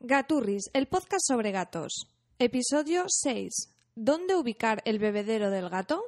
Gaturris, el podcast sobre gatos. Episodio 6. ¿Dónde ubicar el bebedero del gato?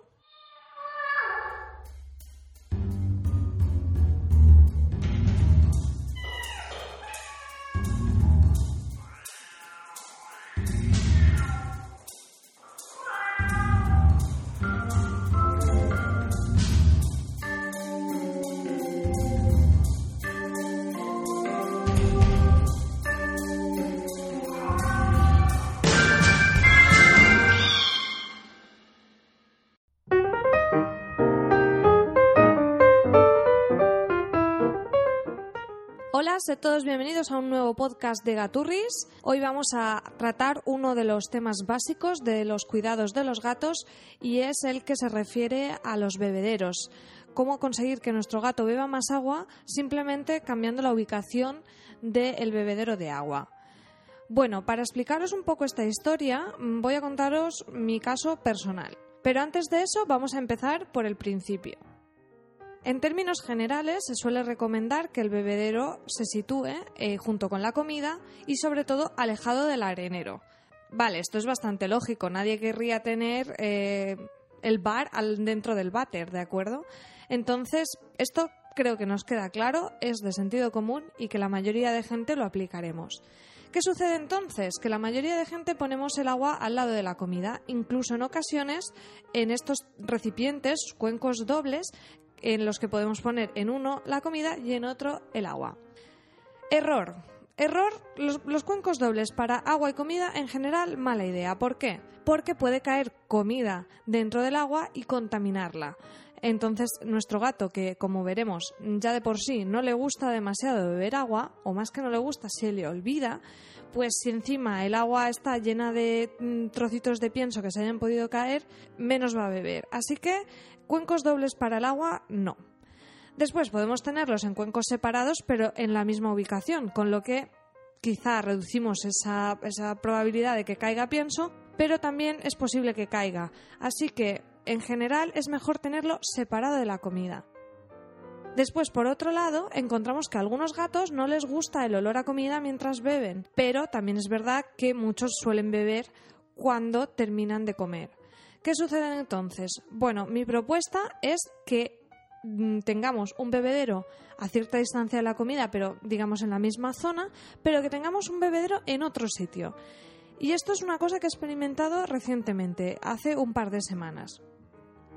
Hola, sed todos bienvenidos a un nuevo podcast de Gaturris. Hoy vamos a tratar uno de los temas básicos de los cuidados de los gatos y es el que se refiere a los bebederos. Cómo conseguir que nuestro gato beba más agua simplemente cambiando la ubicación del bebedero de agua. Bueno, para explicaros un poco esta historia, voy a contaros mi caso personal. Pero antes de eso, vamos a empezar por el principio. En términos generales, se suele recomendar que el bebedero se sitúe eh, junto con la comida y, sobre todo, alejado del arenero. Vale, esto es bastante lógico. Nadie querría tener eh, el bar al, dentro del váter, ¿de acuerdo? Entonces, esto creo que nos queda claro, es de sentido común y que la mayoría de gente lo aplicaremos. ¿Qué sucede entonces? Que la mayoría de gente ponemos el agua al lado de la comida, incluso en ocasiones en estos recipientes, cuencos dobles, en los que podemos poner en uno la comida y en otro el agua. Error. Error, los, los, cuencos dobles para agua y comida en general mala idea. ¿Por qué? Porque puede caer comida dentro del agua y contaminarla. Entonces, nuestro gato, que como veremos ya de por sí no le gusta demasiado beber agua, o más que no le gusta, se le olvida, pues si encima el agua está llena de trocitos de pienso que se hayan podido caer, menos va a beber. Así que cuencos dobles para el agua, no. Después podemos tenerlos en cuencos separados, pero en la misma ubicación, con lo que quizá reducimos esa, esa probabilidad de que caiga pienso, pero también es posible que caiga. Así que, en general, es mejor tenerlo separado de la comida. Después, por otro lado, encontramos que a algunos gatos no les gusta el olor a comida mientras beben, pero también es verdad que muchos suelen beber cuando terminan de comer. ¿Qué sucede entonces? Bueno, mi propuesta es que tengamos un bebedero a cierta distancia de la comida, pero digamos en la misma zona, pero que tengamos un bebedero en otro sitio. Y esto es una cosa que he experimentado recientemente, hace un par de semanas.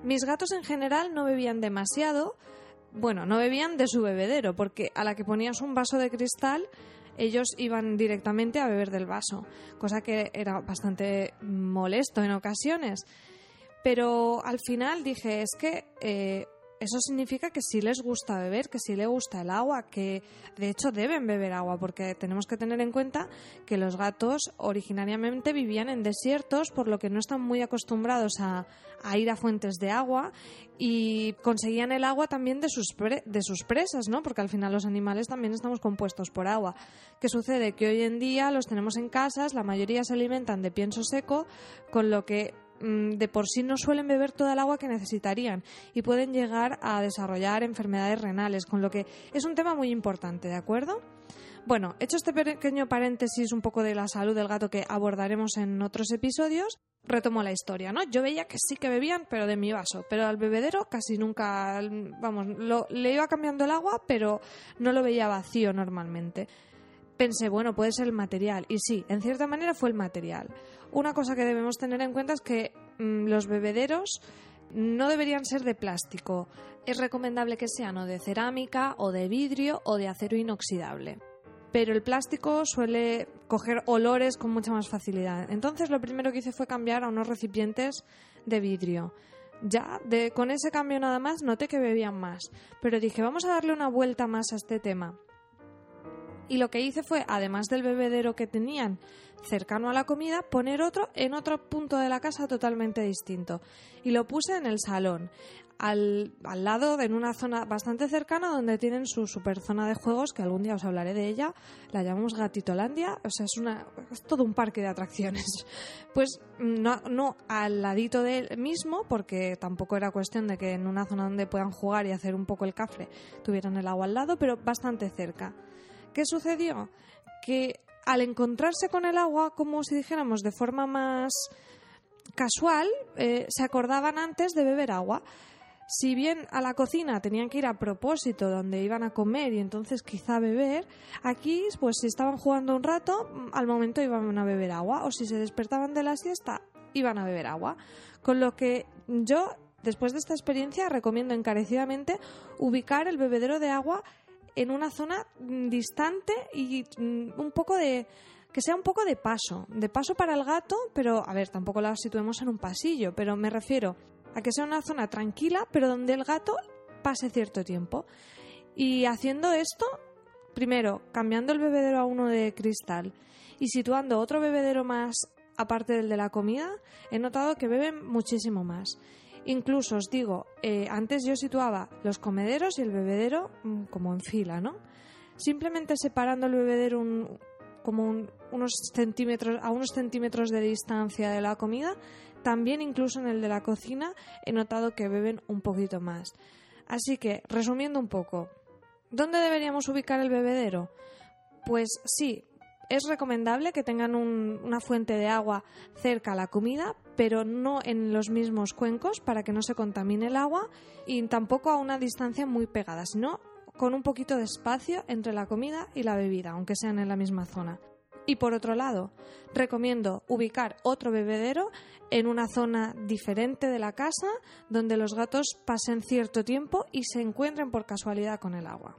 Mis gatos en general no bebían demasiado, bueno, no bebían de su bebedero, porque a la que ponías un vaso de cristal, ellos iban directamente a beber del vaso, cosa que era bastante molesto en ocasiones. Pero al final dije, es que eh, eso significa que sí les gusta beber, que sí les gusta el agua, que de hecho deben beber agua, porque tenemos que tener en cuenta que los gatos originariamente vivían en desiertos, por lo que no están muy acostumbrados a, ir a fuentes de agua y conseguían el agua también de sus, de sus presas, ¿no? Porque al final los animales también estamos compuestos por agua. ¿Qué sucede? Que hoy en día los tenemos en casas, la mayoría se alimentan de pienso seco, con lo que de por sí no suelen beber toda el agua que necesitarían y pueden llegar a desarrollar enfermedades renales, con lo que es un tema muy importante, ¿de acuerdo? Bueno, hecho este pequeño paréntesis un poco de la salud del gato que abordaremos en otros episodios, retomo la historia, ¿no? Yo veía que sí que bebían, pero de mi vaso, pero al bebedero casi nunca, vamos, le iba cambiando el agua, pero no lo veía vacío normalmente pensé, bueno, puede ser el material. Y sí, en cierta manera fue el material. Una cosa que debemos tener en cuenta es que mm, los bebederos no deberían ser de plástico. Es recomendable que sean o de cerámica o de vidrio o de acero inoxidable. Pero el plástico suele coger olores con mucha más facilidad. Entonces lo primero que hice fue cambiar a unos recipientes de vidrio. Ya, con ese cambio nada más noté que bebían más. Pero dije, vamos a darle una vuelta más a este tema. Y lo que hice fue, además del bebedero que tenían cercano a la comida, poner otro en otro punto de la casa totalmente distinto. Y lo puse en el salón, al, al lado, en una zona bastante cercana donde tienen su super zona de juegos, que algún día os hablaré de ella. La llamamos Gatitolandia, o sea, es, una, es todo un parque de atracciones. Pues no, no al ladito del mismo, porque tampoco era cuestión de que en una zona donde puedan jugar y hacer un poco el cafre tuvieran el agua al lado, pero bastante cerca. ¿Qué sucedió? Que al encontrarse con el agua, como si dijéramos de forma más casual, eh, se acordaban antes de beber agua. Si bien a la cocina tenían que ir a propósito donde iban a comer y entonces quizá beber, aquí pues si estaban jugando un rato, al momento iban a beber agua o si se despertaban de la siesta, iban a beber agua. Con lo que yo, después de esta experiencia, recomiendo encarecidamente ubicar el bebedero de agua en una zona mm, distante y mm, un poco de que sea un poco de paso, de paso para el gato, pero a ver, tampoco la situemos en un pasillo, pero me refiero a que sea una zona tranquila, pero donde el gato pase cierto tiempo. Y haciendo esto, primero, cambiando el bebedero a uno de cristal y situando otro bebedero más aparte del de la comida, he notado que beben muchísimo más. Incluso os digo, eh, antes yo situaba los comederos y el bebedero mm, como en fila, ¿no? Simplemente separando el bebedero como unos centímetros, a unos centímetros de distancia de la comida, también incluso en el de la cocina he notado que beben un poquito más. Así que, resumiendo un poco, ¿dónde deberíamos ubicar el bebedero? Pues sí, es recomendable que tengan una fuente de agua cerca a la comida, pero no en los mismos cuencos para que no se contamine el agua y tampoco a una distancia muy pegada, sino con un poquito de espacio entre la comida y la bebida, aunque sean en la misma zona. Y por otro lado, recomiendo ubicar otro bebedero en una zona diferente de la casa donde los gatos pasen cierto tiempo y se encuentren por casualidad con el agua.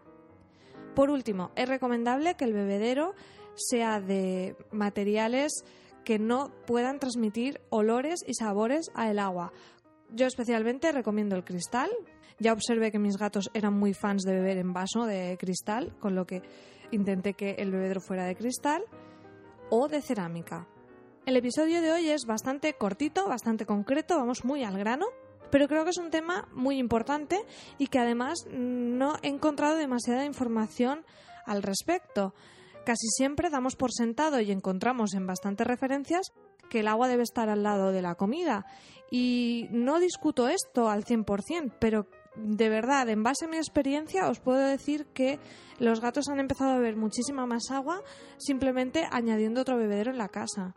Por último, es recomendable que el bebedero sea de materiales que no puedan transmitir olores y sabores al agua. Yo especialmente recomiendo el cristal. Ya observé que mis gatos eran muy fans de beber en vaso de cristal, con lo que intenté que el bebedero fuera de cristal o de cerámica. El episodio de hoy es bastante cortito, bastante concreto, vamos muy al grano, pero creo que es un tema muy importante y que además no he encontrado demasiada información al respecto. Casi siempre damos por sentado y encontramos en bastantes referencias que el agua debe estar al lado de la comida. Y no discuto esto al 100%, pero de verdad, en base a mi experiencia, os puedo decir que los gatos han empezado a beber muchísima más agua simplemente añadiendo otro bebedero en la casa.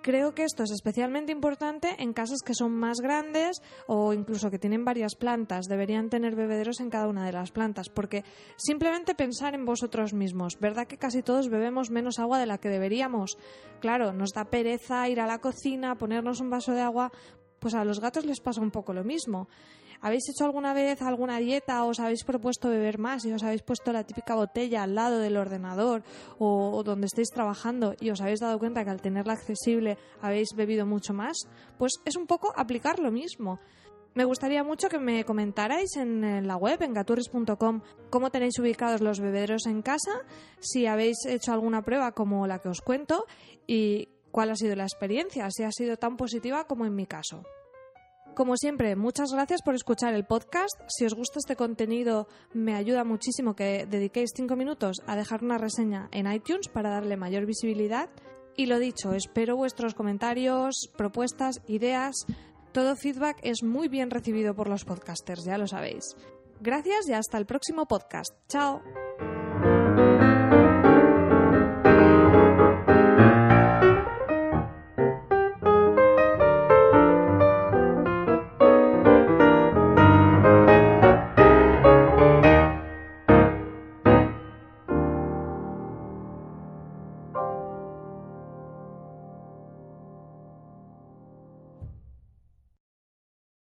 Creo que esto es especialmente importante en casas que son más grandes o incluso que tienen varias plantas. Deberían tener bebederos en cada una de las plantas, porque simplemente pensar en vosotros mismos. ¿Verdad que casi todos bebemos menos agua de la que deberíamos? Claro, nos da pereza ir a la cocina, ponernos un vaso de agua. Pues a los gatos les pasa un poco lo mismo. ¿Habéis hecho alguna vez alguna dieta o os habéis propuesto beber más y os habéis puesto la típica botella al lado del ordenador o, donde estéis trabajando y os habéis dado cuenta que al tenerla accesible habéis bebido mucho más? Pues es un poco aplicar lo mismo. Me gustaría mucho que me comentarais en la web, en gaturris.com, cómo tenéis ubicados los bebederos en casa, si habéis hecho alguna prueba como la que os cuento y cuál ha sido la experiencia, si ha sido tan positiva como en mi caso. Como siempre, muchas gracias por escuchar el podcast. Si os gusta este contenido, me ayuda muchísimo que dediquéis cinco minutos a dejar una reseña en iTunes para darle mayor visibilidad. Y lo dicho, espero vuestros comentarios, propuestas, ideas. Todo feedback es muy bien recibido por los podcasters, ya lo sabéis. Gracias y hasta el próximo podcast. Chao.